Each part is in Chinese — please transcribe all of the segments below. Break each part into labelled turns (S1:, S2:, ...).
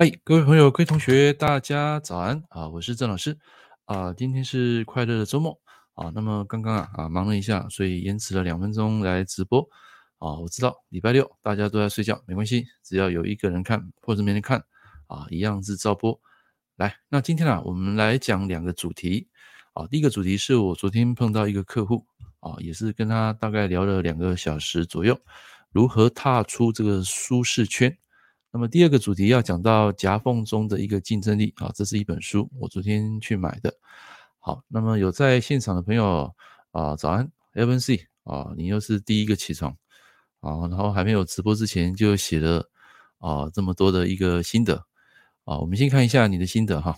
S1: 哎，各位朋友、各位同学，大家早安啊！我是郑老师啊。今天是快乐的周末啊。那么刚刚啊啊忙了一下，所以延迟了两分钟来直播啊。我知道礼拜六大家都在睡觉，没关系，只要有一个人看或者没人看啊，一样是照播。来，那今天啊，我们来讲两个主题啊。第一个主题是我昨天碰到一个客户啊，也是跟他大概聊了两个小时左右，如何踏出这个舒适圈。那么第二个主题要讲到夹缝中的一个竞争力啊，这是一本书，我昨天去买的。好，那么有在现场的朋友啊，早安，Evan C 啊，你又是第一个起床啊，然后还没有直播之前就写了啊这么多的一个心得啊，我们先看一下你的心得哈。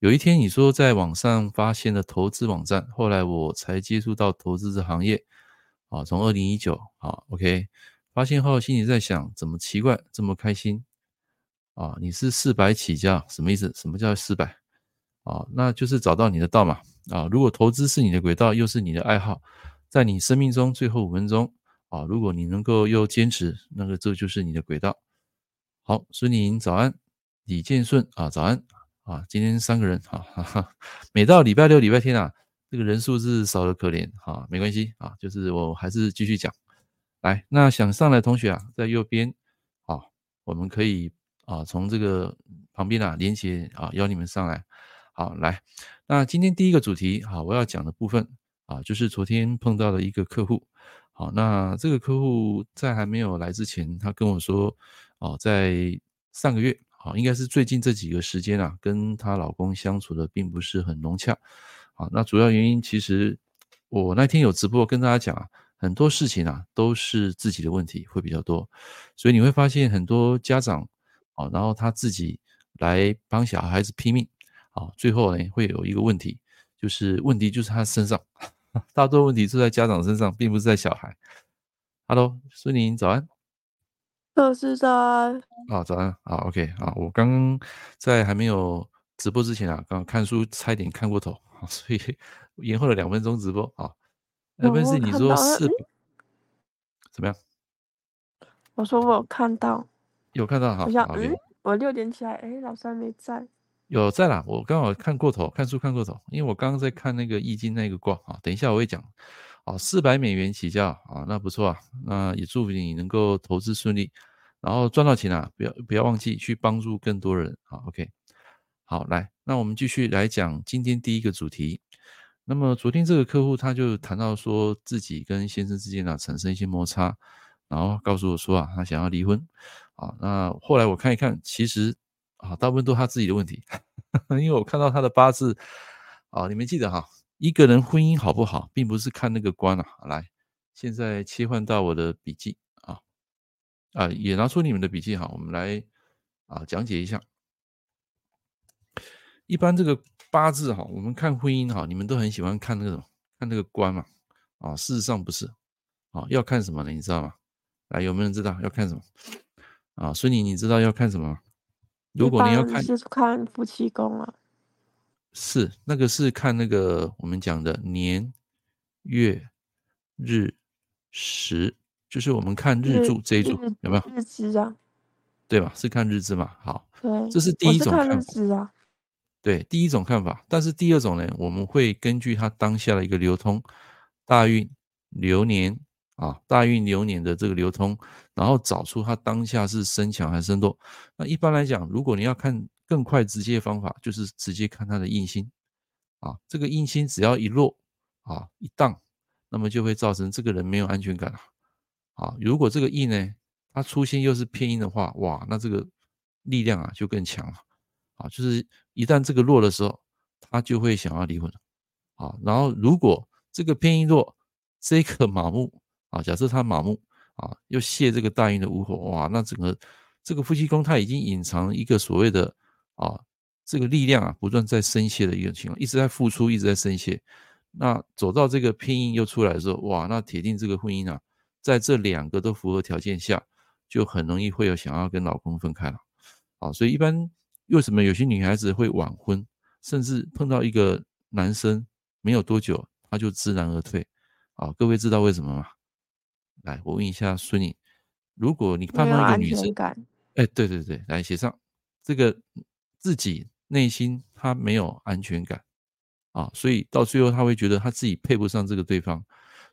S1: 有一天你说在网上发现了投资网站，后来我才接触到投资这行业啊，从二零一九啊，OK。发现后，心里在想：怎么奇怪这么开心啊？你是四百起家，什么意思？什么叫四百啊？那就是找到你的道嘛啊！如果投资是你的轨道，又是你的爱好，在你生命中最后五分钟啊，如果你能够又坚持，那个这就是你的轨道。好，孙宁早安，李建顺啊早安啊！今天三个人啊哈哈，每到礼拜六、礼拜天啊，这个人数是少得可怜啊，没关系啊，就是我还是继续讲。来，那想上来的同学啊，在右边啊，我们可以啊从这个旁边啊连接啊邀你们上来。好，来，那今天第一个主题啊，我要讲的部分啊，就是昨天碰到的一个客户。好，那这个客户在还没有来之前，他跟我说哦，在上个月啊，应该是最近这几个时间啊，跟她老公相处的并不是很融洽。啊，那主要原因其实我那天有直播跟大家讲啊。很多事情啊，都是自己的问题会比较多，所以你会发现很多家长啊，然后他自己来帮小孩子拼命啊，最后呢会有一个问题，就是问题就是他身上，大多问题是在家长身上，并不是在小孩。Hello，孙宁早安。
S2: 老师早安。
S1: 啊，早安啊，OK 啊，我刚刚在还没有直播之前啊，刚刚看书差一点看过头，所以延后了两分钟直播啊。那不是你说是怎么样？
S2: 我说我有看到，
S1: 有看到哈。
S2: 我想，嗯，我六点起来，哎，老师还没在。
S1: 有在啦，我刚好看过头，看书看过头，因为我刚刚在看那个易经那个卦啊。等一下我会讲哦，四百美元起价啊，那不错啊，那也祝福你能够投资顺利，然后赚到钱啊，不要不要忘记去帮助更多人啊。OK，好，来，那我们继续来讲今天第一个主题。那么昨天这个客户他就谈到说自己跟先生之间啊产生一些摩擦，然后告诉我说啊他想要离婚啊。那后来我看一看，其实啊大部分都他自己的问题，因为我看到他的八字啊，你们记得哈，一个人婚姻好不好，并不是看那个官啊。来，现在切换到我的笔记啊啊，也拿出你们的笔记哈，我们来啊讲解一下。一般这个。八字哈，我们看婚姻哈，你们都很喜欢看那个什么，看那个官嘛，啊，事实上不是，啊，要看什么呢？你知道吗？来，有没有人知道要看什么？啊，孙宁，你知道要看什么吗？如果你要看，
S2: 是看夫妻宫啊。
S1: 是，那个是看那个我们讲的年、月、日、时，就是我们看日柱这一组有没有？
S2: 日支啊，
S1: 对吧？是看日支嘛？好，
S2: 对，
S1: 这是第一种看法。
S2: 看日支啊。
S1: 对，第一种看法，但是第二种呢，我们会根据它当下的一个流通，大运流年啊，大运流年的这个流通，然后找出它当下是升强还是升弱。那一般来讲，如果你要看更快直接的方法，就是直接看它的印星啊，这个印星只要一落啊一荡，那么就会造成这个人没有安全感了啊。如果这个印呢，它出现又是偏印的话，哇，那这个力量啊就更强了。啊，就是一旦这个弱的时候，他就会想要离婚。啊，然后如果这个偏印弱，这个马木啊，假设他马木啊，又泄这个大运的午火，哇，那整个这个夫妻宫他已经隐藏一个所谓的啊，这个力量啊，不断在生泄的一个情况，一直在付出，一直在生泄。那走到这个偏印又出来的时候，哇，那铁定这个婚姻啊，在这两个都符合条件下，就很容易会有想要跟老公分开了。啊，所以一般。为什么有些女孩子会晚婚，甚至碰到一个男生没有多久，她就知难而退？啊，各位知道为什么吗？来，我问一下孙颖，如果你碰到一个女生，哎，对对对，来写上，这个自己内心他没有安全感啊，所以到最后他会觉得他自己配不上这个对方，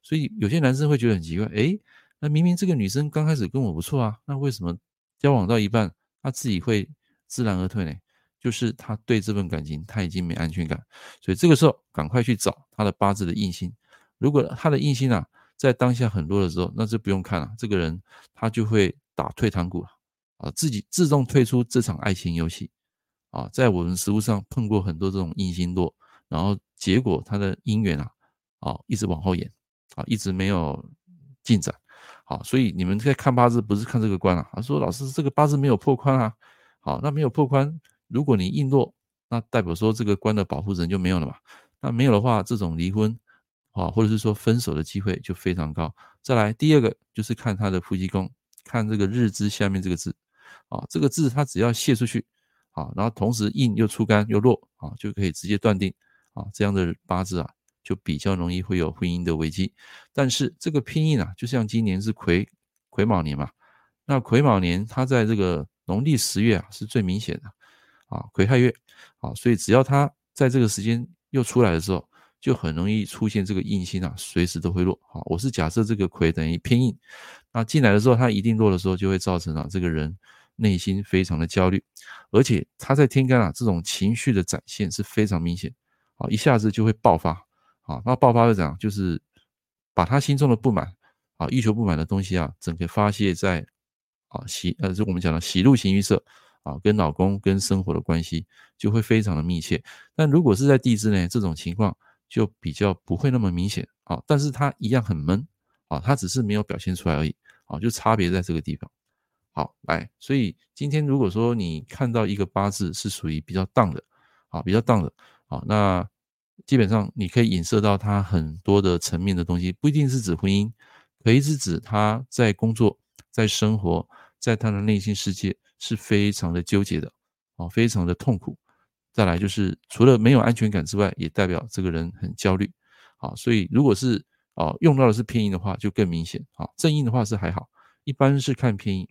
S1: 所以有些男生会觉得很奇怪，诶，那明明这个女生刚开始跟我不错啊，那为什么交往到一半，他自己会自然而退呢？就是他对这份感情他已经没安全感，所以这个时候赶快去找他的八字的印星，如果他的印星啊。在当下很多的时候，那就不用看了，这个人他就会打退堂鼓了啊，自己自动退出这场爱情游戏啊。在我们实务上碰过很多这种印星落，然后结果他的姻缘啊啊一直往后延啊，一直没有进展。好，所以你们在看八字不是看这个关啊，他说老师这个八字没有破关啊，好，那没有破关，如果你硬落，那代表说这个关的保护神就没有了嘛？那没有的话，这种离婚。啊，或者是说分手的机会就非常高。再来第二个就是看他的夫妻宫，看这个日支下面这个字，啊，这个字它只要泄出去，啊，然后同时印又出干又落，啊，就可以直接断定，啊，这样的八字啊就比较容易会有婚姻的危机。但是这个拼印啊，就像今年是癸癸卯年嘛，那癸卯年它在这个农历十月啊是最明显的，啊，癸亥月，啊，所以只要它在这个时间又出来的时候。就很容易出现这个印星啊，随时都会落。好，我是假设这个癸等于偏印，那进来的时候，它一定落的时候，就会造成啊，这个人内心非常的焦虑，而且他在天干啊，这种情绪的展现是非常明显，啊，一下子就会爆发，啊，那爆发会怎样？就是把他心中的不满，啊，欲求不满的东西啊，整个发泄在啊喜，呃，就我们讲的喜怒形于色，啊，跟老公跟生活的关系就会非常的密切。但如果是在地支呢，这种情况。就比较不会那么明显啊，但是它一样很闷啊，它只是没有表现出来而已啊，就差别在这个地方。好，来，所以今天如果说你看到一个八字是属于比较荡的啊，比较荡的啊，那基本上你可以影射到他很多的层面的东西，不一定是指婚姻，可以是指他在工作、在生活、在他的内心世界是非常的纠结的啊，非常的痛苦。再来就是除了没有安全感之外，也代表这个人很焦虑，啊，所以如果是啊用到的是偏印的话，就更明显，啊，正印的话是还好，一般是看偏印。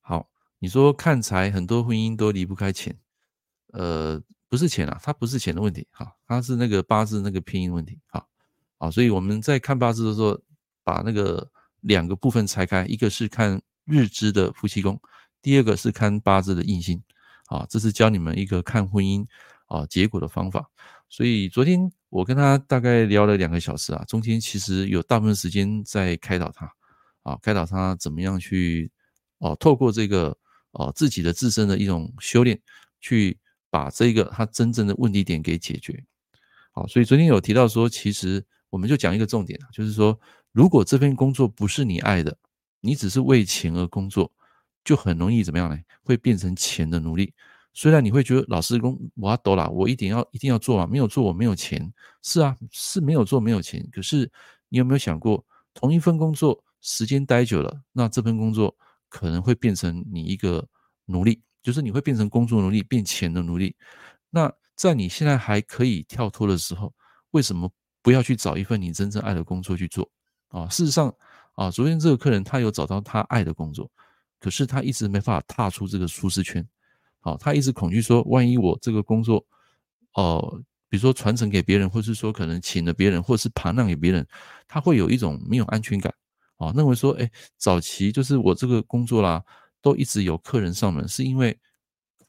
S1: 好，你说看财，很多婚姻都离不开钱，呃，不是钱啊，它不是钱的问题，哈，它是那个八字那个偏印问题，好，啊，所以我们在看八字的时候，把那个两个部分拆开，一个是看日支的夫妻宫，第二个是看八字的印星。啊，这是教你们一个看婚姻啊结果的方法。所以昨天我跟他大概聊了两个小时啊，中间其实有大部分时间在开导他啊，开导他怎么样去哦、啊，透过这个哦、啊、自己的自身的一种修炼，去把这个他真正的问题点给解决。好，所以昨天有提到说，其实我们就讲一个重点，就是说，如果这份工作不是你爱的，你只是为钱而工作。就很容易怎么样呢？会变成钱的奴隶。虽然你会觉得老师工我要抖了，我一定要一定要做啊，没有做我没有钱。是啊，是没有做没有钱。可是你有没有想过，同一份工作时间待久了，那这份工作可能会变成你一个奴隶，就是你会变成工作奴隶，变钱的奴隶。那在你现在还可以跳脱的时候，为什么不要去找一份你真正爱的工作去做啊？事实上啊，昨天这个客人他有找到他爱的工作。可是他一直没办法踏出这个舒适圈，好，他一直恐惧说，万一我这个工作，呃，比如说传承给别人，或是说可能请了别人，或是盘让给别人，他会有一种没有安全感，啊，认为说，哎，早期就是我这个工作啦，都一直有客人上门，是因为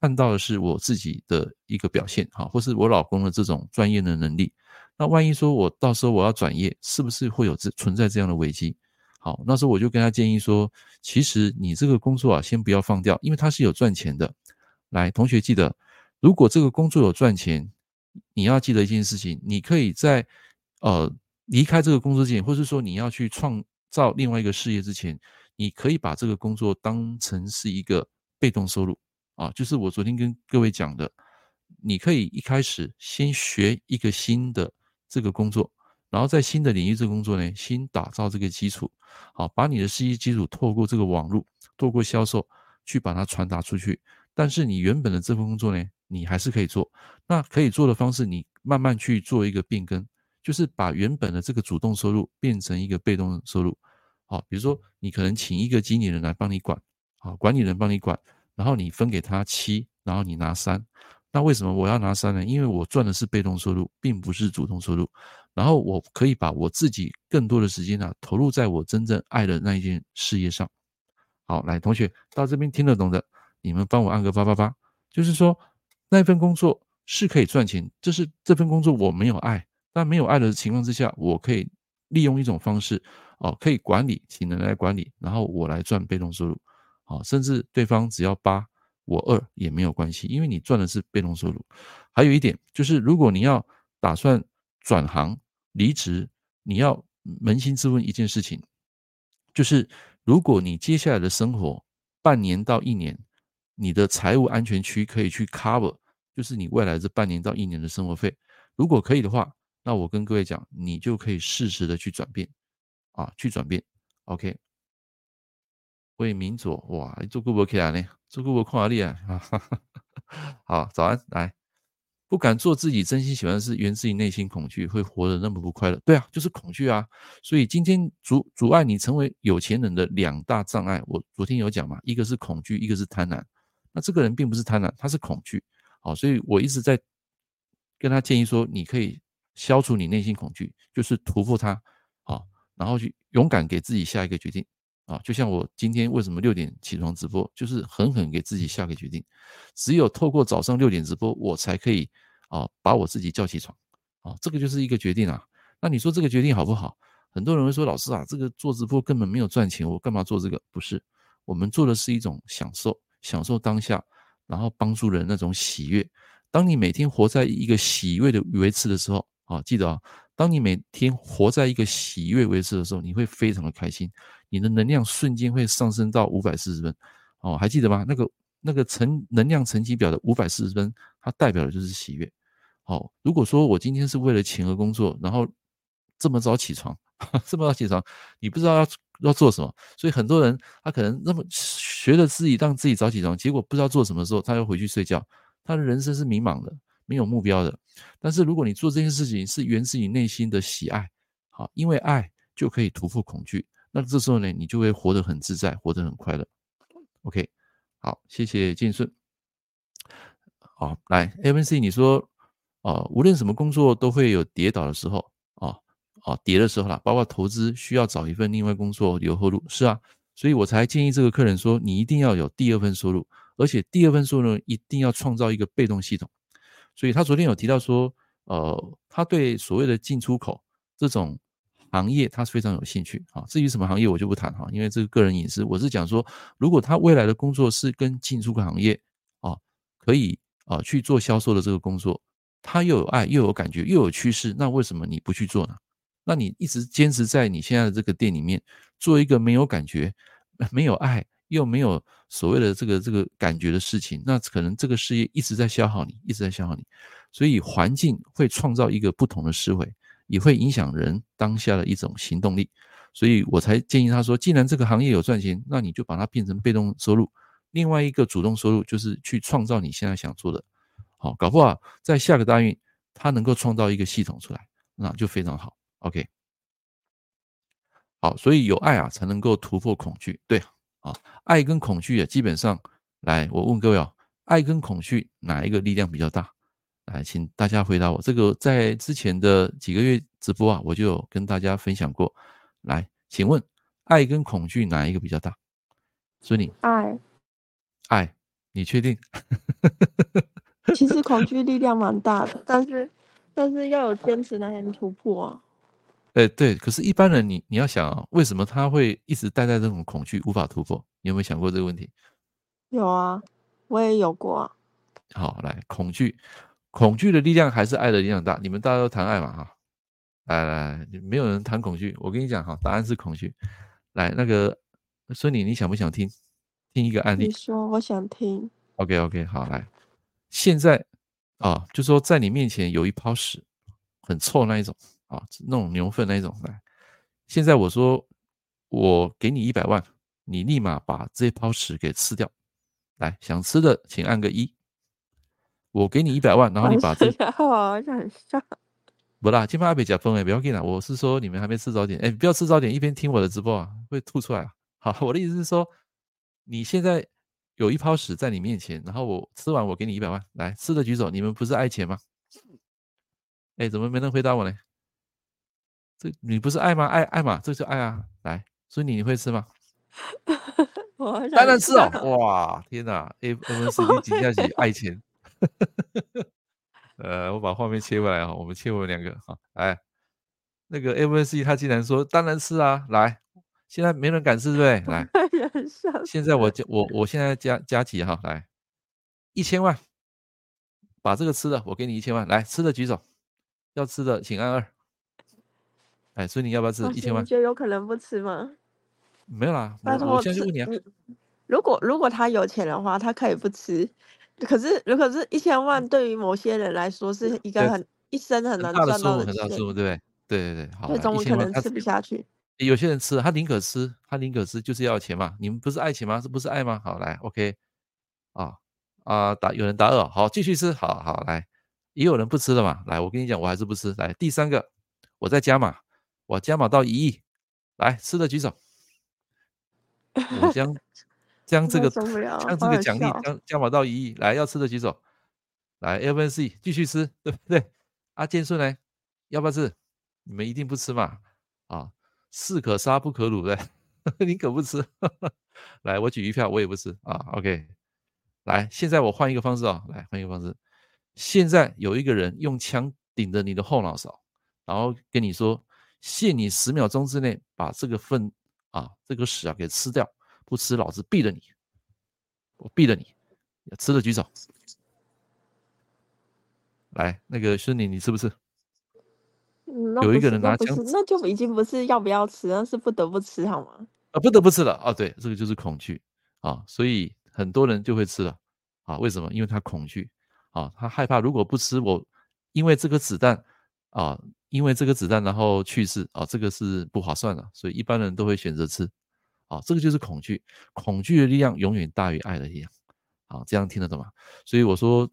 S1: 看到的是我自己的一个表现，哈，或是我老公的这种专业的能力，那万一说我到时候我要转业，是不是会有这存在这样的危机？好，那时候我就跟他建议说，其实你这个工作啊，先不要放掉，因为它是有赚钱的。来，同学记得，如果这个工作有赚钱，你要记得一件事情，你可以在呃离开这个工作之前，或是说你要去创造另外一个事业之前，你可以把这个工作当成是一个被动收入啊，就是我昨天跟各位讲的，你可以一开始先学一个新的这个工作。然后在新的领域这个工作呢，先打造这个基础，好，把你的事业基础透过这个网络，透过销售去把它传达出去。但是你原本的这份工作呢，你还是可以做。那可以做的方式，你慢慢去做一个变更，就是把原本的这个主动收入变成一个被动收入。好，比如说你可能请一个经理人来帮你管，好，管理人帮你管，然后你分给他七，然后你拿三。那为什么我要拿三呢？因为我赚的是被动收入，并不是主动收入。然后我可以把我自己更多的时间呢，投入在我真正爱的那一件事业上。好，来，同学到这边听得懂的，你们帮我按个八八八。就是说，那份工作是可以赚钱，就是这份工作我没有爱，但没有爱的情况之下，我可以利用一种方式，哦，可以管理，请人来管理，然后我来赚被动收入。好，甚至对方只要八。我二也没有关系，因为你赚的是被动收入。还有一点就是，如果你要打算转行离职，你要扪心自问一件事情，就是如果你接下来的生活半年到一年，你的财务安全区可以去 cover，就是你未来这半年到一年的生活费，如果可以的话，那我跟各位讲，你就可以适时的去转变，啊，去转变。OK，为民主哇，做顾客来呢？做个我看哪里啊？好，早安，来，不敢做自己真心喜欢的事，源自于内心恐惧，会活得那么不快乐。对啊，就是恐惧啊。所以今天阻阻碍你成为有钱人的两大障碍，我昨天有讲嘛，一个是恐惧，一个是贪婪。那这个人并不是贪婪，他是恐惧。好，所以我一直在跟他建议说，你可以消除你内心恐惧，就是突破它，好，然后去勇敢给自己下一个决定。啊，就像我今天为什么六点起床直播，就是狠狠给自己下个决定，只有透过早上六点直播，我才可以啊把我自己叫起床，啊，这个就是一个决定啊。那你说这个决定好不好？很多人会说，老师啊，这个做直播根本没有赚钱，我干嘛做这个？不是，我们做的是一种享受，享受当下，然后帮助人那种喜悦。当你每天活在一个喜悦的维持的时候，啊，记得啊。当你每天活在一个喜悦维持的时候，你会非常的开心，你的能量瞬间会上升到五百四十分，哦，还记得吗？那个那个成能量层级表的五百四十分，它代表的就是喜悦。哦，如果说我今天是为了钱而工作，然后这么早起床，这么早起床，你不知道要要做什么，所以很多人他可能那么学着自己让自己早起床，结果不知道做什么时候，他又回去睡觉，他的人生是迷茫的。没有目标的，但是如果你做这件事情是源自于内心的喜爱，好，因为爱就可以突破恐惧，那这时候呢，你就会活得很自在，活得很快乐。OK，好，谢谢建顺。好，来，MC，你说，哦，无论什么工作都会有跌倒的时候，哦，哦，跌的时候啦，包括投资需要找一份另外工作留后路，是啊，所以我才建议这个客人说，你一定要有第二份收入，而且第二份收入一定要创造一个被动系统。所以他昨天有提到说，呃，他对所谓的进出口这种行业，他是非常有兴趣啊。至于什么行业，我就不谈哈，因为这个个人隐私。我是讲说，如果他未来的工作是跟进出口行业啊，可以啊去做销售的这个工作，他又有爱，又有感觉，又有趋势，那为什么你不去做呢？那你一直坚持在你现在的这个店里面做一个没有感觉、没有爱。又没有所谓的这个这个感觉的事情，那可能这个事业一直在消耗你，一直在消耗你，所以环境会创造一个不同的思维，也会影响人当下的一种行动力，所以我才建议他说，既然这个行业有赚钱，那你就把它变成被动收入，另外一个主动收入就是去创造你现在想做的，好，搞不好在下个大运他能够创造一个系统出来，那就非常好，OK，好，所以有爱啊才能够突破恐惧，对。啊，爱跟恐惧啊，基本上来，我问各位哦，爱跟恐惧哪一个力量比较大？来，请大家回答我。这个在之前的几个月直播啊，我就有跟大家分享过。来，请问爱跟恐惧哪一个比较大？孙妮，
S2: 爱，
S1: 爱，你确定？
S2: 其实恐惧力量蛮大的，但是但是要有坚持才能突破啊。
S1: 哎，对，可是，一般人你你要想啊，为什么他会一直待在这种恐惧，无法突破？你有没有想过这个问题？
S2: 有啊，我也有过啊。
S1: 好，来，恐惧，恐惧的力量还是爱的力量大？你们大家都谈爱嘛，哈。来来，没有人谈恐惧。我跟你讲哈，答案是恐惧。来，那个孙女，你想不想听？听一个案例。
S2: 你说，我想听。
S1: OK OK，好，来，现在啊，就说在你面前有一泡屎，很臭那一种。啊，那种牛粪那一种来。现在我说，我给你一百万，你立马把这泡屎给吃掉。来，想吃的请按个一。我给你一百万，然后你把这……
S2: 我想笑。
S1: 不啦，今晚还没加分哎，不要紧啦。我是说你们还没吃早点，哎，不要吃早点，一边听我的直播啊，会吐出来啊。好，我的意思是说，你现在有一泡屎在你面前，然后我吃完我给你一百万，来吃的举手，你们不是爱钱吗？哎，怎么没人回答我呢？这你不是爱吗？爱爱嘛，这就爱啊！来，所以你你会吃吗？当然吃哦！哇，天哪！A M C 你底下去爱钱。呃，我把画面切过来啊，我们切我们两个哈，来，那个 M C 他竟然说当然吃啊！来，现在没人敢吃对不对？来，现在我加我我现在加加急哈，来，一千万，把这个吃的我给你一千万，来吃的举手，要吃的请按二。哎，所以你要不要吃一千万？
S2: 你觉得有可能不吃吗？
S1: 没有啦，我我现在就问你啊。
S2: 如果如果他有钱的话，他可以不吃。可是，如果是一千万，对于某些人来说是一个很一生很难赚到的数，
S1: 很大的数目，对不对？对对对，好。
S2: 最终可能吃不下去。
S1: 有些人吃，他宁可吃，他宁可吃，就是要钱嘛。你们不是爱钱吗？是不是爱吗？好，来，OK，啊啊，打有人打二，好，继续吃，好好来，也有人不吃的嘛。来，我跟你讲，我还是不吃。来，第三个，我在加码。我加码到一亿，来吃的举手。我将 将这个将这个奖励将加码到一亿，来要吃的举手。来 F N C 继续吃，对不对？阿建顺呢？要不要吃？你们一定不吃嘛？啊，士可杀不可辱的，你可不吃。来，我举一票，我也不吃啊。OK，来，现在我换一个方式啊，来换一个方式。现在有一个人用枪顶着你的后脑勺，然后跟你说。限你十秒钟之内把这个粪啊，这个屎啊给吃掉，不吃老子毙了你！我毙了你！吃的举手。来，那个孙女，你吃不吃？
S2: 嗯、
S1: 有一个人拿枪，
S2: 那就已经不是要不要吃，那是不得不吃，好吗？
S1: 啊，不得不吃了啊！对，这个就是恐惧啊，所以很多人就会吃了啊。为什么？因为他恐惧啊，他害怕如果不吃我，因为这个子弹啊。因为这个子弹，然后去世啊，这个是不划算的，所以一般人都会选择吃，啊，这个就是恐惧，恐惧的力量永远大于爱的力量，啊，这样听得懂吗？所以我说，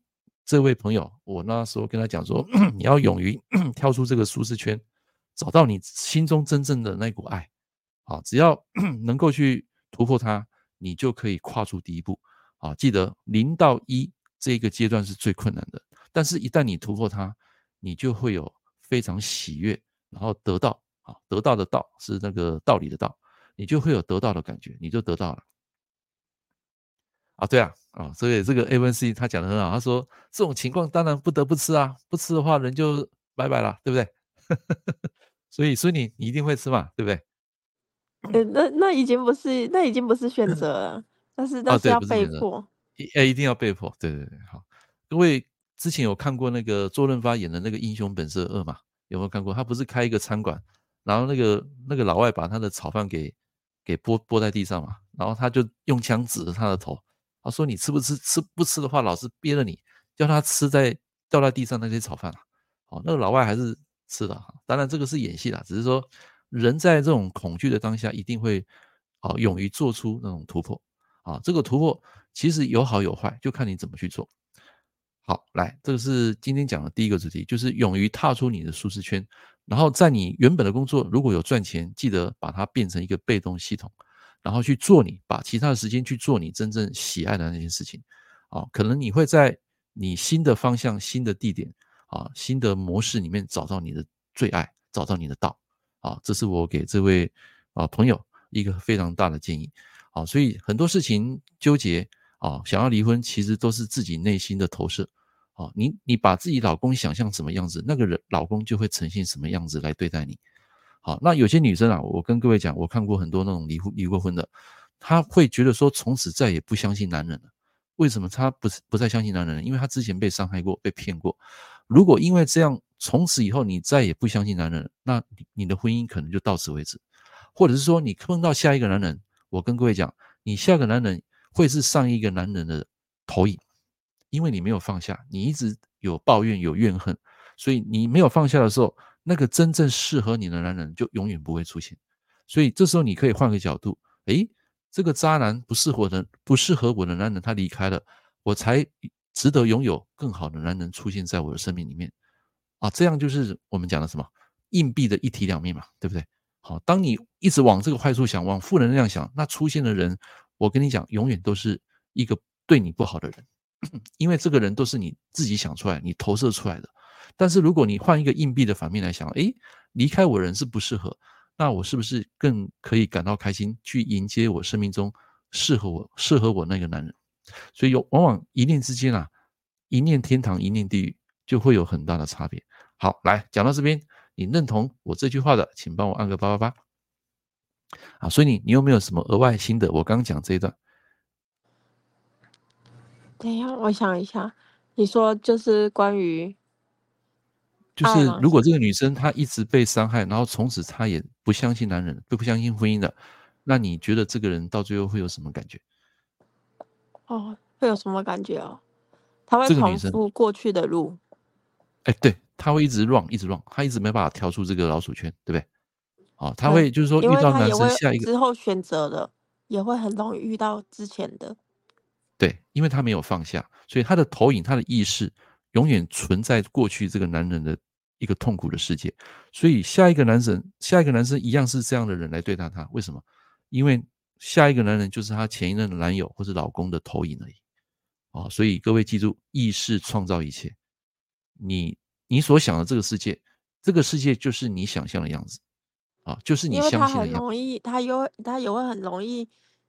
S1: 这位朋友，我那时候跟他讲说，你要勇于 跳出这个舒适圈，找到你心中真正的那股爱，啊，只要 能够去突破它，你就可以跨出第一步，啊，记得零到一这个阶段是最困难的，但是一旦你突破它，你就会有。非常喜悦，然后得到啊，得到的道是那个道理的道，你就会有得到的感觉，你就得到了啊，对啊，啊，所以这个 A 文 C 他讲的很好，他说这种情况当然不得不吃啊，不吃的话人就拜拜了，对不对？所以所以你你一定会吃嘛，对不对？
S2: 呃，那那已经不是那已经不是选择了，但是但是要被迫，
S1: 哎，一定要被迫，对对对，好，各位。之前有看过那个周润发演的那个《英雄本色二》嘛？有没有看过？他不是开一个餐馆，然后那个那个老外把他的炒饭给给拨拨在地上嘛，然后他就用枪指着他的头，他说：“你吃不吃？吃不吃的话，老子憋了你！”叫他吃在掉在地上那些炒饭啊。哦，那个老外还是吃了。当然这个是演戏啦，只是说人在这种恐惧的当下，一定会啊勇于做出那种突破啊。这个突破其实有好有坏，就看你怎么去做。好，来，这个是今天讲的第一个主题，就是勇于踏出你的舒适圈，然后在你原本的工作如果有赚钱，记得把它变成一个被动系统，然后去做你，把其他的时间去做你真正喜爱的那件事情。啊，可能你会在你新的方向、新的地点、啊新的模式里面找到你的最爱，找到你的道。啊，这是我给这位啊朋友一个非常大的建议。啊，所以很多事情纠结啊，想要离婚，其实都是自己内心的投射。哦，你你把自己老公想象什么样子，那个人老公就会呈现什么样子来对待你。好，那有些女生啊，我跟各位讲，我看过很多那种离婚离过婚的，她会觉得说从此再也不相信男人了。为什么她不是不再相信男人？因为她之前被伤害过，被骗过。如果因为这样，从此以后你再也不相信男人，那你的婚姻可能就到此为止。或者是说，你碰到下一个男人，我跟各位讲，你下一个男人会是上一个男人的投影。因为你没有放下，你一直有抱怨、有怨恨，所以你没有放下的时候，那个真正适合你的男人就永远不会出现。所以这时候你可以换个角度，诶，这个渣男不适合的、不适合我的男人他离开了，我才值得拥有更好的男人出现在我的生命里面啊！这样就是我们讲的什么硬币的一体两面嘛，对不对？好，当你一直往这个坏处想、往负能量想，那出现的人，我跟你讲，永远都是一个对你不好的人，因为这个人都是你自己想出来、你投射出来的。但是如果你换一个硬币的反面来想，诶，离开我人是不适合，那我是不是更可以感到开心，去迎接我生命中适合我、适合我那个男人？所以有往往一念之间啊，一念天堂，一念地狱，就会有很大的差别。好，来讲到这边，你认同我这句话的，请帮我按个八八八。啊，所以你你有没有什么额外心得？我刚讲这一段。
S2: 等一下，我想一下，你说就是关于。
S1: 就是如果这个女生她一直被伤害，然后从此她也不相信男人，不不相信婚姻的，那你觉得这个人到最后会有什么感觉？
S2: 哦，会有什么感觉哦？她会重复过去的路。
S1: 哎，对，她会一直 run，一直 run，她一直没办法跳出这个老鼠圈，对不对？哦，她会就是说遇到男生下一个
S2: 之后选择的也会很容易遇到之前的。
S1: 对，因为他没有放下，所以他的投影，他的意识永远存在过去这个男人的。一个痛苦的世界，所以下一个男生，下一个男生一样是这样的人来对待他。为什么？因为下一个男人就是他前一任的男友或者老公的投影而已。啊，所以各位记住，意识创造一切。你你所想的这个世界，这个世界就是你想象的样子。啊，就是你相信的样子。因为他很
S2: 容易，他又他也会很容易，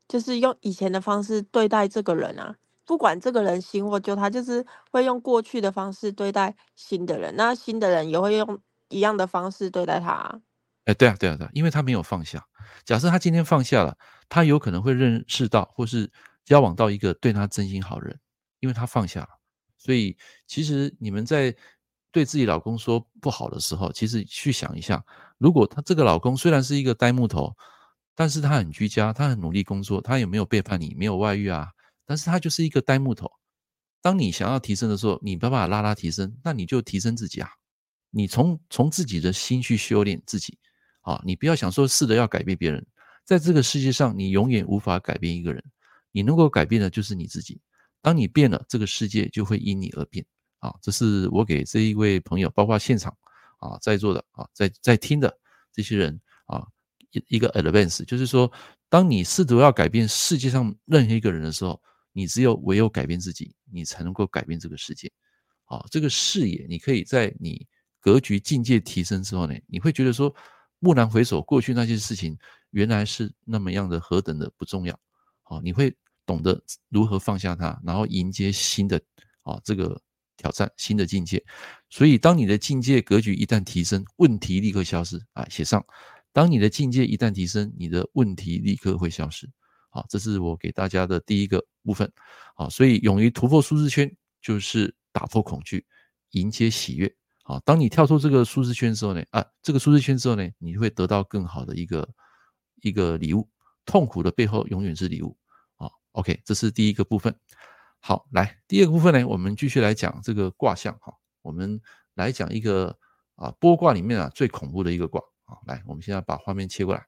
S2: 就是用以前的方式对待这个人啊。不管这个人新或旧，他就是会用过去的方式对待新的人，那新的人也会用一样的方式对待他。
S1: 哎，对啊，对啊，对啊，因为他没有放下。假设他今天放下了，他有可能会认识到或是交往到一个对他真心好人，因为他放下了。所以，其实你们在对自己老公说不好的时候，其实去想一下，如果他这个老公虽然是一个呆木头，但是他很居家，他很努力工作，他也没有背叛你？没有外遇啊？但是他就是一个呆木头。当你想要提升的时候，你没办法拉拉提升，那你就提升自己啊！你从从自己的心去修炼自己啊！你不要想说试着要改变别人，在这个世界上，你永远无法改变一个人。你能够改变的就是你自己。当你变了，这个世界就会因你而变啊！这是我给这一位朋友，包括现场啊在座的啊在在听的这些人啊一一个 advance，就是说，当你试图要改变世界上任何一个人的时候，你只有唯有改变自己，你才能够改变这个世界。好，这个视野，你可以在你格局境界提升之后呢，你会觉得说，蓦然回首过去那些事情，原来是那么样的何等的不重要。好，你会懂得如何放下它，然后迎接新的啊这个挑战，新的境界。所以，当你的境界格局一旦提升，问题立刻消失啊！写上，当你的境界一旦提升，你的问题立刻会消失。好，这是我给大家的第一个部分。好，所以勇于突破舒适圈，就是打破恐惧，迎接喜悦。好，当你跳出这个舒适圈之后呢，啊，这个舒适圈之后呢，你会得到更好的一个一个礼物。痛苦的背后永远是礼物。好，OK，这是第一个部分。好，来第二个部分呢，我们继续来讲这个卦象。哈，我们来讲一个啊波卦里面啊最恐怖的一个卦。好，来，我们现在把画面切过来。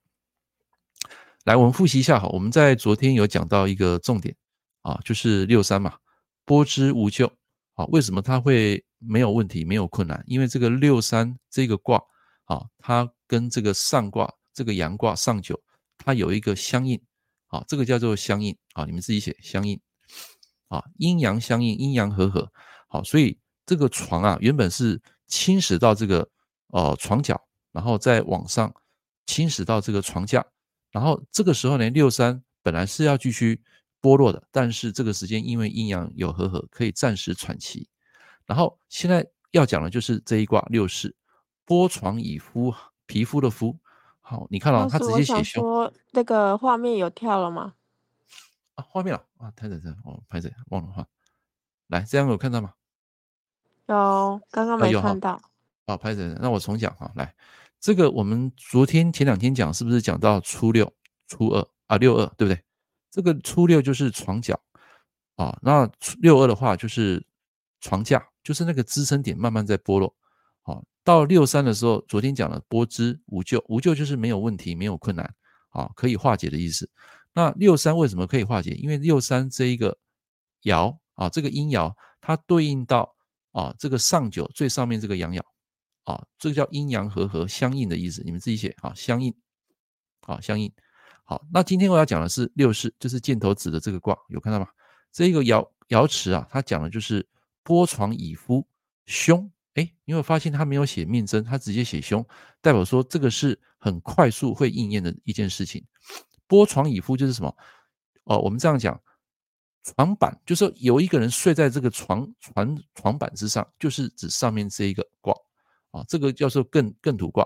S1: 来，我们复习一下哈，我们在昨天有讲到一个重点啊，就是六三嘛，拨之无咎啊。为什么它会没有问题、没有困难？因为这个六三这个卦啊，它跟这个上卦这个阳卦上九，它有一个相应啊，这个叫做相应啊，你们自己写相应啊，阴阳相应，阴阳和合。好，所以这个床啊，原本是侵蚀到这个呃床脚，然后再往上侵蚀到这个床架。然后这个时候呢，六三本来是要继续剥落的，但是这个时间因为阴阳有合合，可以暂时喘息。然后现在要讲的就是这一卦六四，剥床以敷皮肤的肤。好，你看到、哦、他直接写胸。说
S2: 那个画面有跳了吗？
S1: 啊，画面了啊，太太太，哦，拍谁忘了画。来，这样有看到吗？
S2: 有，刚刚没看到。
S1: 啊，拍谁？那我重讲哈，来。这个我们昨天前两天讲是不是讲到初六、初二啊？六二对不对？这个初六就是床脚啊，那六二的话就是床架，就是那个支撑点慢慢在剥落。好，到六三的时候，昨天讲了拨之无咎，无咎就是没有问题、没有困难啊，可以化解的意思。那六三为什么可以化解？因为六三这一个爻啊，这个阴爻它对应到啊这个上九最上面这个阳爻。啊，这个叫阴阳和合相应的意思，你们自己写啊，相应，啊相应。好，那今天我要讲的是六四，就是箭头指的这个卦，有看到吗？这一个爻爻辞啊，它讲的就是波床以夫凶。哎，你会发现他没有写命真，他直接写凶，代表说这个是很快速会应验的一件事情。波床以夫就是什么？哦，我们这样讲，床板就是有一个人睡在这个床床床板之上，就是指上面这一个卦啊，这个叫做艮艮土卦。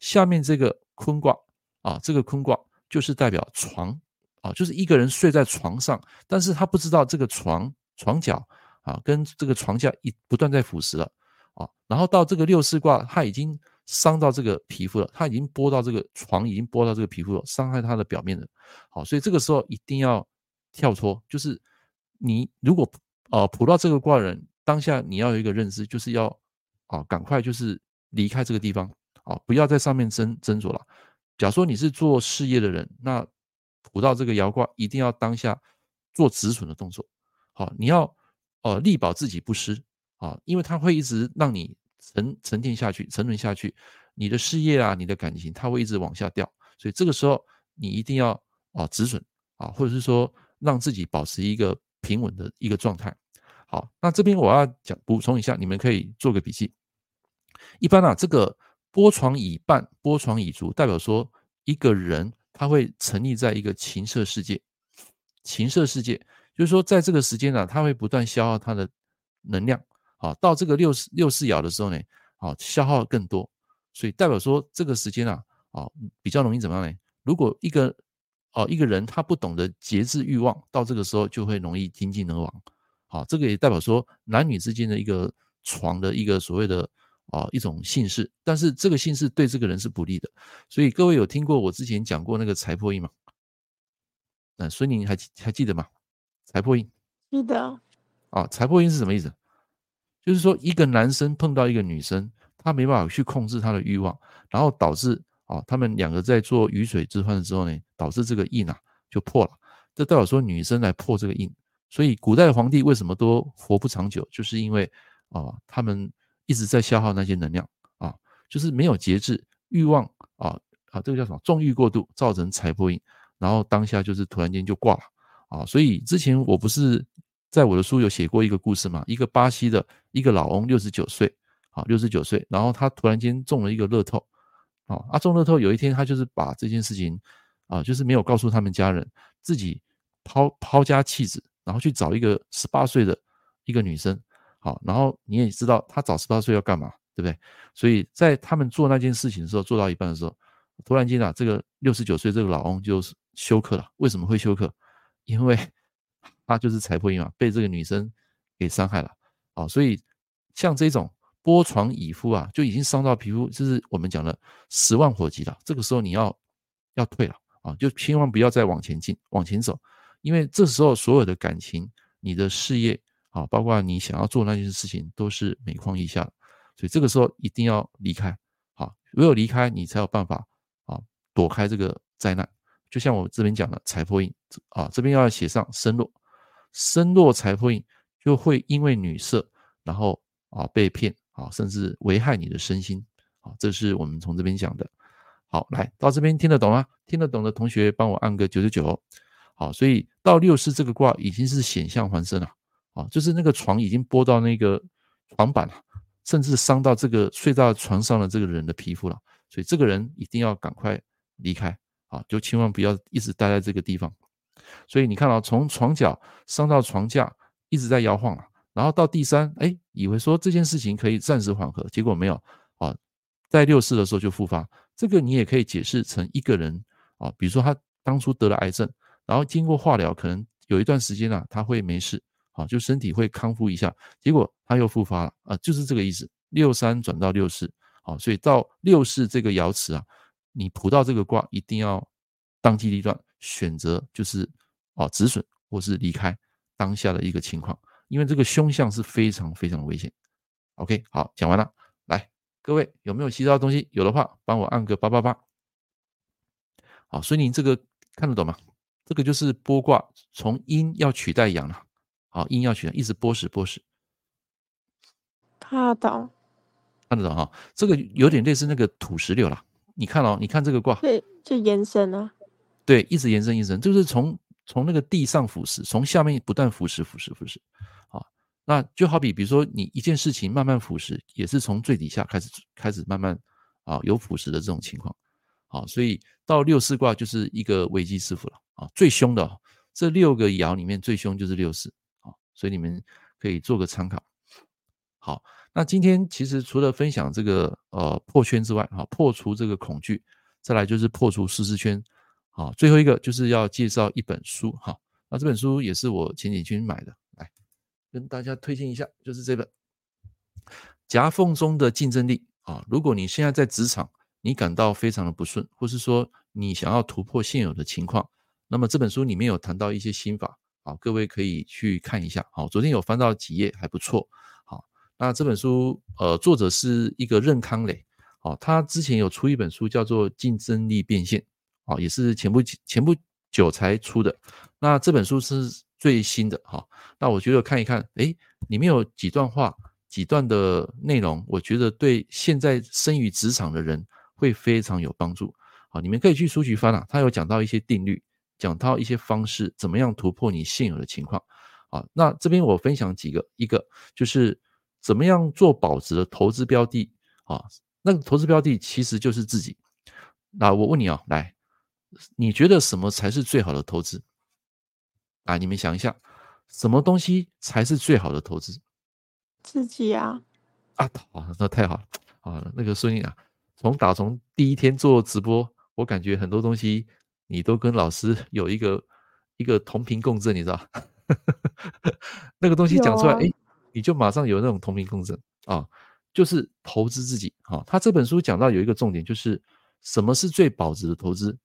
S1: 下面这个坤卦啊，这个坤卦就是代表床啊，就是一个人睡在床上，但是他不知道这个床床脚啊跟这个床架一不断在腐蚀了。啊，然后到这个六四卦，他已经伤到这个皮肤了，他已经剥到这个床，已经剥到这个皮肤了，伤害他的表面了。好，所以这个时候一定要跳脱，就是你如果呃普到这个卦人，当下你要有一个认知，就是要啊赶快就是离开这个地方啊，不要在上面斟斟酌了。假如说你是做事业的人，那卜到这个爻卦，一定要当下做止损的动作。好，你要呃力保自己不失。啊，因为它会一直让你沉沉淀下去，沉沦下去，你的事业啊，你的感情，它会一直往下掉，所以这个时候你一定要啊止损啊，或者是说让自己保持一个平稳的一个状态。好，那这边我要讲补充一下，你们可以做个笔记。一般啊，这个波床以半，波床以足，代表说一个人他会沉溺在一个情色世界，情色世界就是说在这个时间呢、他会不断消耗他的能量。好，到这个六四六四爻的时候呢，啊，消耗更多，所以代表说这个时间啊，啊，比较容易怎么样呢？如果一个哦一个人他不懂得节制欲望，到这个时候就会容易精尽而亡。好，这个也代表说男女之间的一个床的一个所谓的啊一种姓氏，但是这个姓氏对这个人是不利的。所以各位有听过我之前讲过那个财破印吗？那所以你还还记得吗？财破印？
S2: 记得。
S1: 啊，财破印是什么意思？就是说，一个男生碰到一个女生，他没办法去控制他的欲望，然后导致啊，他们两个在做鱼水之欢的时候呢，导致这个印啊就破了。这代表说女生来破这个印，所以古代的皇帝为什么都活不长久，就是因为啊，他们一直在消耗那些能量啊，就是没有节制欲望啊啊，这个叫什么？纵欲过度造成财破印，然后当下就是突然间就挂了啊。所以之前我不是。在我的书有写过一个故事嘛，一个巴西的一个老翁，六十九岁，啊，六十九岁，然后他突然间中了一个乐透，啊，啊中乐透，有一天他就是把这件事情，啊，就是没有告诉他们家人，自己抛抛家弃子，然后去找一个十八岁的一个女生，好，然后你也知道他找十八岁要干嘛，对不对？所以在他们做那件事情的时候，做到一半的时候，突然间啊，这个六十九岁这个老翁就休克了。为什么会休克？因为。他就是财破印嘛，被这个女生给伤害了啊，所以像这种剥床以夫啊，就已经伤到皮肤，就是我们讲的十万火急了。这个时候你要要退了啊，就千万不要再往前进、往前走，因为这时候所有的感情、你的事业啊，包括你想要做那件事情，都是每况愈下。所以这个时候一定要离开啊，唯有离开，你才有办法啊躲开这个灾难。就像我这边讲的财破印啊，这边要写上身弱。身弱财破印就会因为女色，然后啊被骗啊，甚至危害你的身心啊，这是我们从这边讲的。好，来到这边听得懂吗？听得懂的同学帮我按个九九九。好，所以到六四这个卦已经是险象环生了啊，就是那个床已经拨到那个床板了，甚至伤到这个睡到床上的这个人的皮肤了，所以这个人一定要赶快离开啊，就千万不要一直待在这个地方。所以你看到，从床脚伤到床架，一直在摇晃了。然后到第三，哎，以为说这件事情可以暂时缓和，结果没有啊，在六四的时候就复发。这个你也可以解释成一个人啊，比如说他当初得了癌症，然后经过化疗，可能有一段时间啊，他会没事啊，就身体会康复一下，结果他又复发了啊，就是这个意思。六三转到六四，好，所以到六四这个爻辞啊，你卜到这个卦一定要当机立断，选择就是。哦，止损或是离开当下的一个情况，因为这个凶相是非常非常危险。OK，好，讲完了，来，各位有没有吸到东西？有的话，帮我按个八八八。好，所以您这个看得懂吗？这个就是剥卦，从阴要取代阳了。好，阴要取代，一直剥蚀剥蚀。
S2: 看得懂，
S1: 看得懂哈。这个有点类似那个土石流了。你看哦，你看这个卦，
S2: 对，就延伸了。
S1: 对，一直延伸，延伸，就是从从那个地上腐蚀，从下面不断腐蚀、腐蚀、腐蚀。啊，那就好比，比如说你一件事情慢慢腐蚀，也是从最底下开始开始慢慢啊有腐蚀的这种情况。好，所以到六四卦就是一个危机四伏了啊，最凶的这六个爻里面最凶就是六四啊，所以你们可以做个参考。好，那今天其实除了分享这个呃破圈之外，哈，破除这个恐惧，再来就是破除舒适圈，好，最后一个就是要介绍一本书哈，那这本书也是我前几天买的，来跟大家推荐一下，就是这本《夹缝中的竞争力》啊，如果你现在在职场。你感到非常的不顺，或是说你想要突破现有的情况，那么这本书里面有谈到一些心法，好，各位可以去看一下。好，昨天有翻到几页，还不错。好，那这本书，呃，作者是一个任康磊，好，他之前有出一本书叫做《竞争力变现》，好，也是前不前不久才出的。那这本书是最新的，哈。那我觉得看一看，诶，里面有几段话，几段的内容，我觉得对现在生于职场的人。会非常有帮助，好，你们可以去书局翻啊，他有讲到一些定律，讲到一些方式，怎么样突破你现有的情况，啊，那这边我分享几个，一个就是怎么样做保值的投资标的，啊，那个投资标的其实就是自己，那我问你啊，来，你觉得什么才是最好的投资？啊，你们想一下，什么东西才是最好的投资？
S2: 自己啊，
S1: 啊，好，那太好了，啊，那个孙颖啊。从打从第一天做直播，我感觉很多东西你都跟老师有一个一个同频共振，你知道？那个东西讲出来，哎、啊，你就马上有那种同频共振啊，就是投资自己啊。他这本书讲到有一个重点，就是什么是最保值的投资？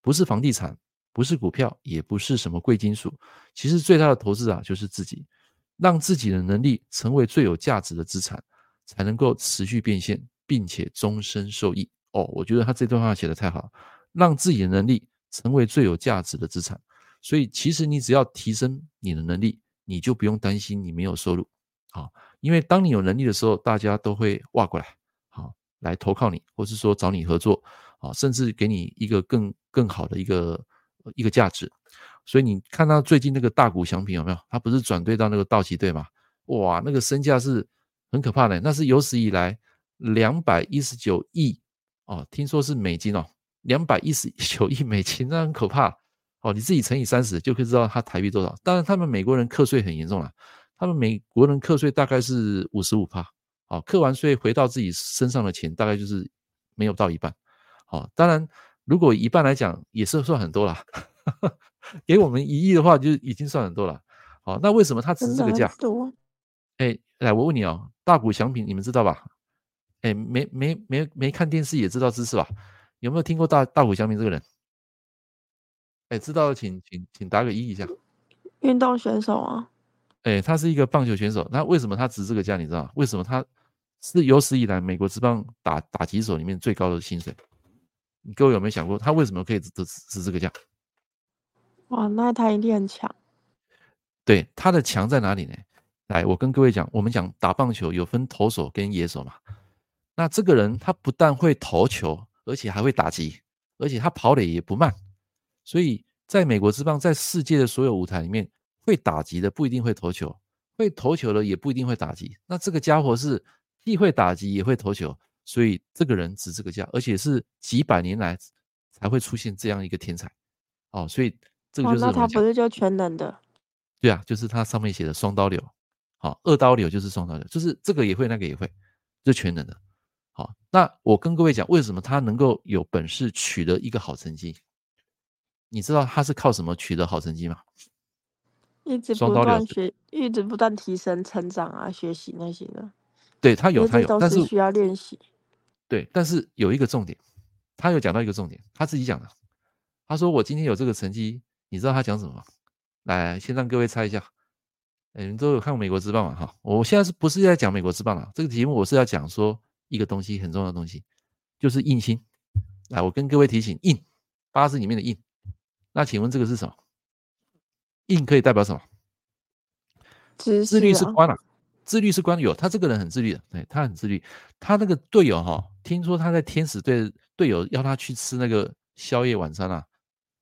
S1: 不是房地产，不是股票，也不是什么贵金属，其实最大的投资啊，就是自己，让自己的能力成为最有价值的资产，才能够持续变现。并且终身受益哦，我觉得他这段话写的太好，让自己的能力成为最有价值的资产。所以其实你只要提升你的能力，你就不用担心你没有收入啊。因为当你有能力的时候，大家都会挖过来，好来投靠你，或是说找你合作啊，甚至给你一个更更好的一个一个价值。所以你看到最近那个大谷翔平有没有？他不是转队到那个道奇队吗？哇，那个身价是很可怕的，那是有史以来。两百一十九亿哦，听说是美金哦，两百一十九亿美金，那很可怕哦。你自己乘以三十就可以知道它台币多少。当然，他们美国人课税很严重了，他们美国人课税大概是五十五趴，哦，课完税回到自己身上的钱大概就是没有到一半。哦，当然，如果一半来讲也是算很多了，给我们一亿的话就已经算很多了。好，那为什么它值这个价？多。哎，来，我问你哦，大股祥平，你们知道吧？哎，没没没没看电视也知道知识吧？有没有听过大大谷翔平这个人？哎，知道的请请请打个一一下。
S2: 运动选手啊。
S1: 哎，他是一个棒球选手。那为什么他值这个价？你知道？为什么他是有史以来美国职棒打打击手里面最高的薪水？你各位有没有想过，他为什么可以值值值这个价？
S2: 哇，那他一定很强。
S1: 对，他的强在哪里呢？来，我跟各位讲，我们讲打棒球有分投手跟野手嘛。那这个人他不但会投球，而且还会打击，而且他跑垒也不慢，所以在美国之棒，在世界的所有舞台里面，会打击的不一定会投球，会投球的也不一定会打击。那这个家伙是既会打击也会投球，所以这个人值这个价，而且是几百年来才会出现这样一个天才。哦，所以这个就是、哦、那
S2: 他不是就全能的？
S1: 对啊，就是他上面写的双刀流，好、哦，二刀流就是双刀流，就是这个也会，那个也会，就全能的。好，那我跟各位讲，为什么他能够有本事取得一个好成绩？你知道他是靠什么取得好成绩吗？
S2: 一直不断学，一直不断提升、成长啊，学习那些的。
S1: 对，他有，他有，但是
S2: 需要练习。
S1: 对，但是有一个重点，他有讲到一个重点，他自己讲的。他说：“我今天有这个成绩，你知道他讲什么吗？”来，先让各位猜一下。你们都有看过美国之棒嘛？哈，我现在是不是在讲美国之棒了？这个题目我是要讲说。一个东西很重要的东西，就是印星。来，我跟各位提醒，印八字里面的印。那请问这个是什么？印可以代表什么？
S2: 自
S1: 自律是官啊，自律是官。有他这个人很自律的，对他很自律。他那个队友哈，听说他在天使队队友要他去吃那个宵夜晚餐啊，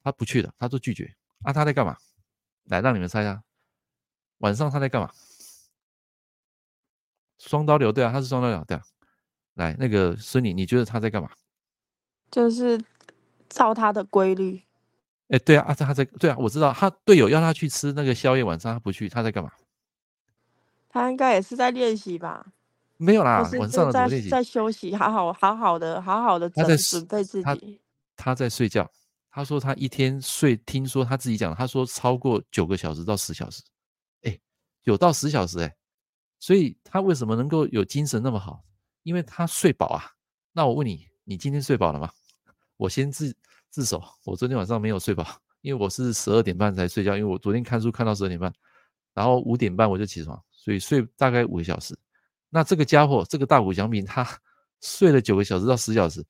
S1: 他不去的，他都拒绝。啊，他在干嘛？来让你们猜一下，晚上他在干嘛？双刀流，对啊，他是双刀流，对啊。来，那个孙女，你觉得他在干嘛？
S2: 就是照他的规律。
S1: 哎，对啊，啊，他在，对啊，我知道，他队友要他去吃那个宵夜，晚上他不去，他在干嘛？
S2: 他应该也是在练习吧？
S1: 没有啦，晚上
S2: 在在休息，好好好好的好好的在准备自己
S1: 他。他在睡觉。他说他一天睡，听说他自己讲，他说超过九个小时到十小时，哎，有到十小时哎，所以他为什么能够有精神那么好？因为他睡饱啊。那我问你，你今天睡饱了吗？我先自自首，我昨天晚上没有睡饱，因为我是十二点半才睡觉，因为我昨天看书看到十二点半，然后五点半我就起床，所以睡大概五个小时。那这个家伙，这个大谷翔平，他 睡了九个小时到十小时。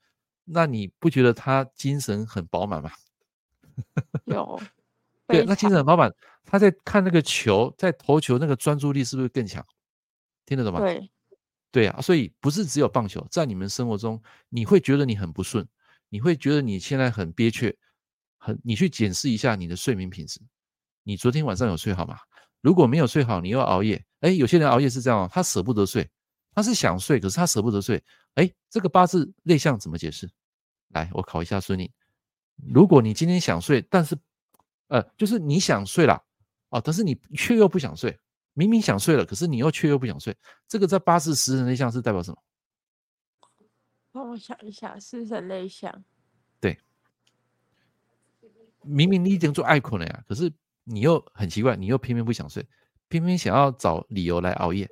S1: 那你不觉得他精神很饱满吗？
S2: 有，
S1: 对，那精神很饱满，他在看那个球，在投球那个专注力是不是更强？听得懂吗？
S2: 对，
S1: 对啊，所以不是只有棒球，在你们生活中，你会觉得你很不顺，你会觉得你现在很憋屈，很，你去检视一下你的睡眠品质，你昨天晚上有睡好吗？如果没有睡好，你又熬夜，哎，有些人熬夜是这样，他舍不得睡，他是想睡，可是他舍不得睡。哎，这个八字内向怎么解释？来，我考一下孙宁。如果你今天想睡，但是，呃，就是你想睡了，啊，但是你却又不想睡，明明想睡了，可是你又却又不想睡，这个在八字食神类象是代表什么？
S2: 帮我想一下，食神内向。
S1: 对，明明你已经做爱困了呀，可是你又很奇怪，你又偏偏不想睡，偏偏想要找理由来熬夜，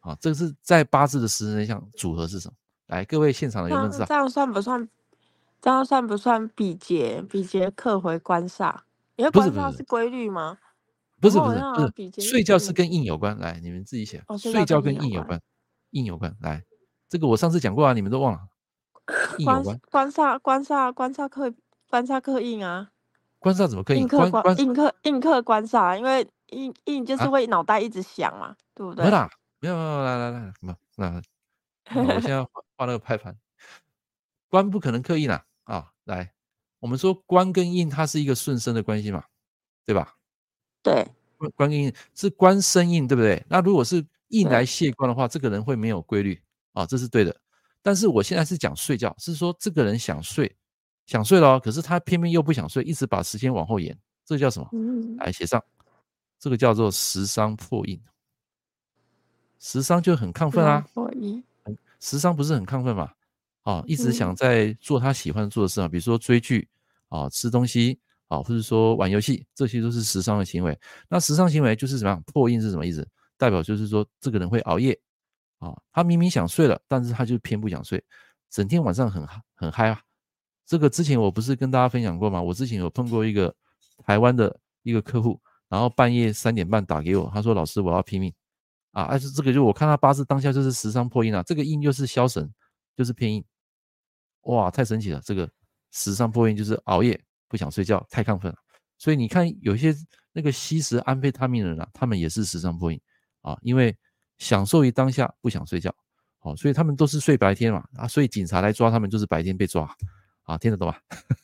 S1: 啊，这个是在八字的食神类象组合是什么？来，各位现场的有没有知道？
S2: 这样算不算？这样算不算比劫？比劫克回官煞，因为官煞是规律吗？
S1: 不是不是不是，睡觉是跟印有关。来，你们自己写。
S2: 哦、
S1: 睡觉跟印有关，印有关。来，这个我上次讲过啊，你们都忘了。印有关。
S2: 官煞官煞官煞克官煞刻印啊。
S1: 官煞怎么刻印？
S2: 印克官印刻印克官煞，因为印印就是会脑袋一直想嘛，啊、对不对？
S1: 没啦，没有没有，来来来，什么？那。我现在画画那个拍盘，官不可能刻印啊！啊，来，我们说官跟印它是一个顺生的关系嘛，对吧？
S2: 对，
S1: 官跟印是官生印，对不对？那如果是印来泄官的话，这个人会没有规律啊，这是对的。但是我现在是讲睡觉，是说这个人想睡，想睡了，可是他偏偏又不想睡，一直把时间往后延，这叫什么？嗯，来写上，这个叫做食伤破印，食伤就很亢奋啊。破印。食伤不是很亢奋嘛？啊，一直想在做他喜欢做的事啊，比如说追剧啊、吃东西啊，或者说玩游戏，这些都是时尚的行为。那时尚行为就是怎么样？破印是什么意思？代表就是说这个人会熬夜啊，他明明想睡了，但是他就偏不想睡，整天晚上很很嗨啊。这个之前我不是跟大家分享过吗？我之前有碰过一个台湾的一个客户，然后半夜三点半打给我，他说：“老师，我要拼命。”啊，而且这个就我看他八字当下就是食伤破印啊，这个印又是消神，就是偏印，哇，太神奇了！这个食伤破印就是熬夜不想睡觉，太亢奋了。所以你看，有些那个吸食安非他命的人啊，他们也是食伤破瘾啊，因为享受于当下，不想睡觉，好、啊，所以他们都是睡白天嘛啊，所以警察来抓他们就是白天被抓啊，听得懂吧？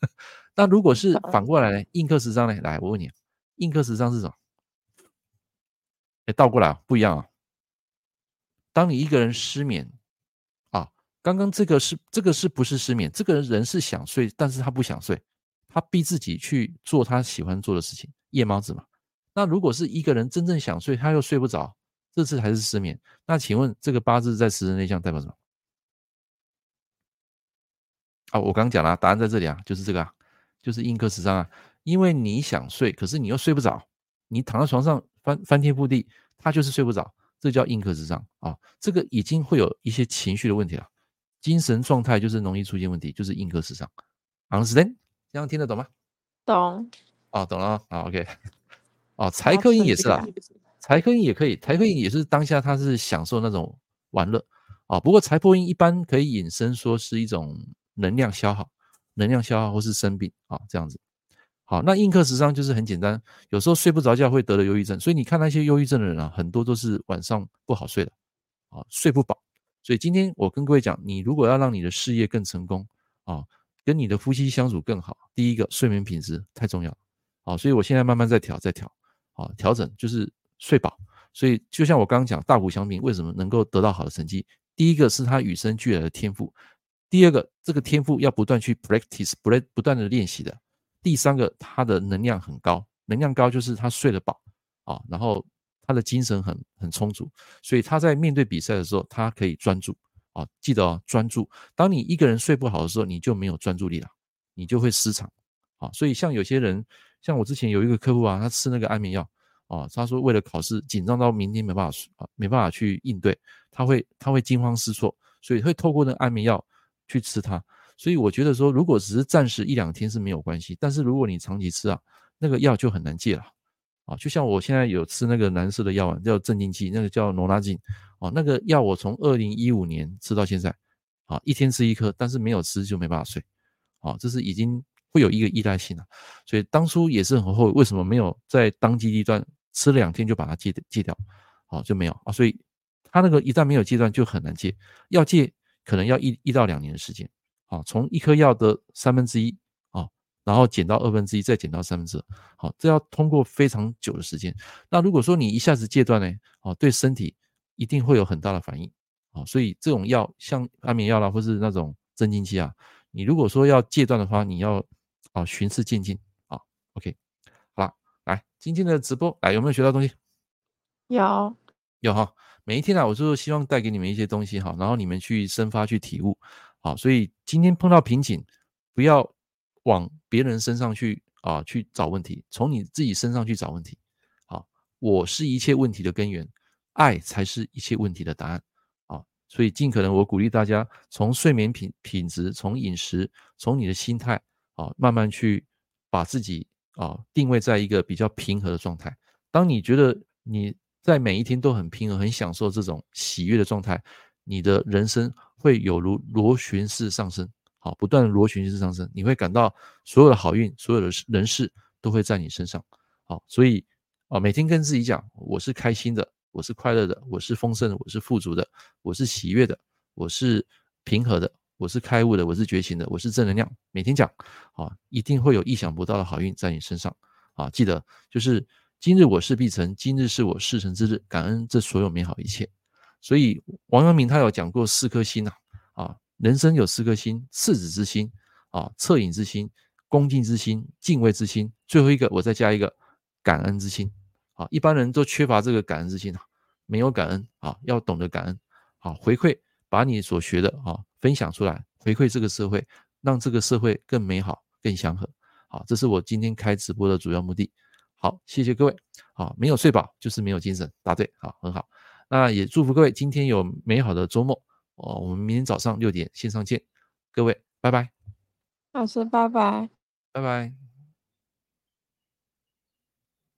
S1: 那如果是反过来呢？印克时尚呢？来，我问你，印克时尚是什么？哎，倒过来不一样啊。当你一个人失眠，啊，刚刚这个是这个是不是失眠？这个人是想睡，但是他不想睡，他逼自己去做他喜欢做的事情，夜猫子嘛。那如果是一个人真正想睡，他又睡不着，这次还是失眠。那请问这个八字在食神内向代表什么？啊，我刚讲了，答案在这里啊，就是这个啊，就是印克食伤啊。因为你想睡，可是你又睡不着，你躺在床上翻翻天覆地，他就是睡不着。这叫印克食伤啊，这个已经会有一些情绪的问题了，精神状态就是容易出现问题，就是印克食伤。Understand？这样听得懂吗？
S2: 懂。
S1: 哦，懂了。哦，OK。哦，财克印也是啦，财克印也可以，财克印也是当下他是享受那种玩乐啊。不过财破印一般可以引申说是一种能量消耗，能量消耗或是生病啊，这样子。好，那印克食伤就是很简单，有时候睡不着觉会得了忧郁症，所以你看那些忧郁症的人啊，很多都是晚上不好睡的，啊，睡不饱。所以今天我跟各位讲，你如果要让你的事业更成功啊，跟你的夫妻相处更好，第一个睡眠品质太重要，好，所以我现在慢慢在调，在调，啊，调整就是睡饱。所以就像我刚刚讲，大谷翔平为什么能够得到好的成绩？第一个是他与生俱来的天赋，第二个这个天赋要不断去 practice，不断不断的练习的。第三个，他的能量很高，能量高就是他睡得饱啊，然后他的精神很很充足，所以他在面对比赛的时候，他可以专注啊，记得哦，专注。当你一个人睡不好的时候，你就没有专注力了，你就会失常啊。所以像有些人，像我之前有一个客户啊，他吃那个安眠药。啊，他说为了考试紧张到明天没办法啊，没办法去应对，他会他会惊慌失措，所以会透过那个安眠药去吃它。所以我觉得说，如果只是暂时一两天是没有关系，但是如果你长期吃啊，那个药就很难戒了。啊，就像我现在有吃那个蓝色的药丸，叫镇静剂，那个叫罗拉净。哦，那个药我从二零一五年吃到现在，啊，一天吃一颗，但是没有吃就没办法睡。啊，这是已经会有一个依赖性了。所以当初也是很后悔，为什么没有在当机立断。吃了两天就把它戒戒掉，好，就没有啊，所以他那个一旦没有戒断就很难戒，要戒可能要一一到两年的时间，啊，从一颗药的三分之一啊，然后减到二分之一，再减到三分之二，好，这要通过非常久的时间。那如果说你一下子戒断呢，哦，对身体一定会有很大的反应，啊，所以这种药像安眠药啦，或是那种镇静剂啊，你如果说要戒断的话，你要啊循序渐进啊，OK。来，今天的直播来有没有学到东西？
S2: 有，
S1: 有哈。每一天啊，我就是希望带给你们一些东西哈，然后你们去生发去体悟。好，所以今天碰到瓶颈，不要往别人身上去啊去找问题，从你自己身上去找问题。好，我是一切问题的根源，爱才是一切问题的答案。啊，所以尽可能我鼓励大家从睡眠品品质，从饮食，从你的心态啊，慢慢去把自己。啊，定位在一个比较平和的状态。当你觉得你在每一天都很平和、很享受这种喜悦的状态，你的人生会有如螺旋式上升，好，不断的螺旋式上升，你会感到所有的好运、所有的人事都会在你身上。好，所以啊，每天跟自己讲，我是开心的，我是快乐的，我是丰盛的，我是富足的，我是喜悦的，我是平和的。我是开悟的，我是觉醒的，我是正能量。每天讲，啊，一定会有意想不到的好运在你身上，啊，记得就是今日我事必成，今日是我事成之日，感恩这所有美好一切。所以王阳明他有讲过四颗心呐，啊，人生有四颗心：赤子之心，啊，恻隐之心，恭敬之心，敬畏之心。最后一个我再加一个感恩之心，啊，一般人都缺乏这个感恩之心啊，没有感恩啊，要懂得感恩，啊，回馈。把你所学的啊分享出来，回馈这个社会，让这个社会更美好、更祥和。好，这是我今天开直播的主要目的。好，谢谢各位。好，没有睡饱就是没有精神，答对。好，很好。那也祝福各位今天有美好的周末。哦，我们明天早上六点线上见。各位，拜拜。
S2: 老师，拜拜。
S1: 拜拜。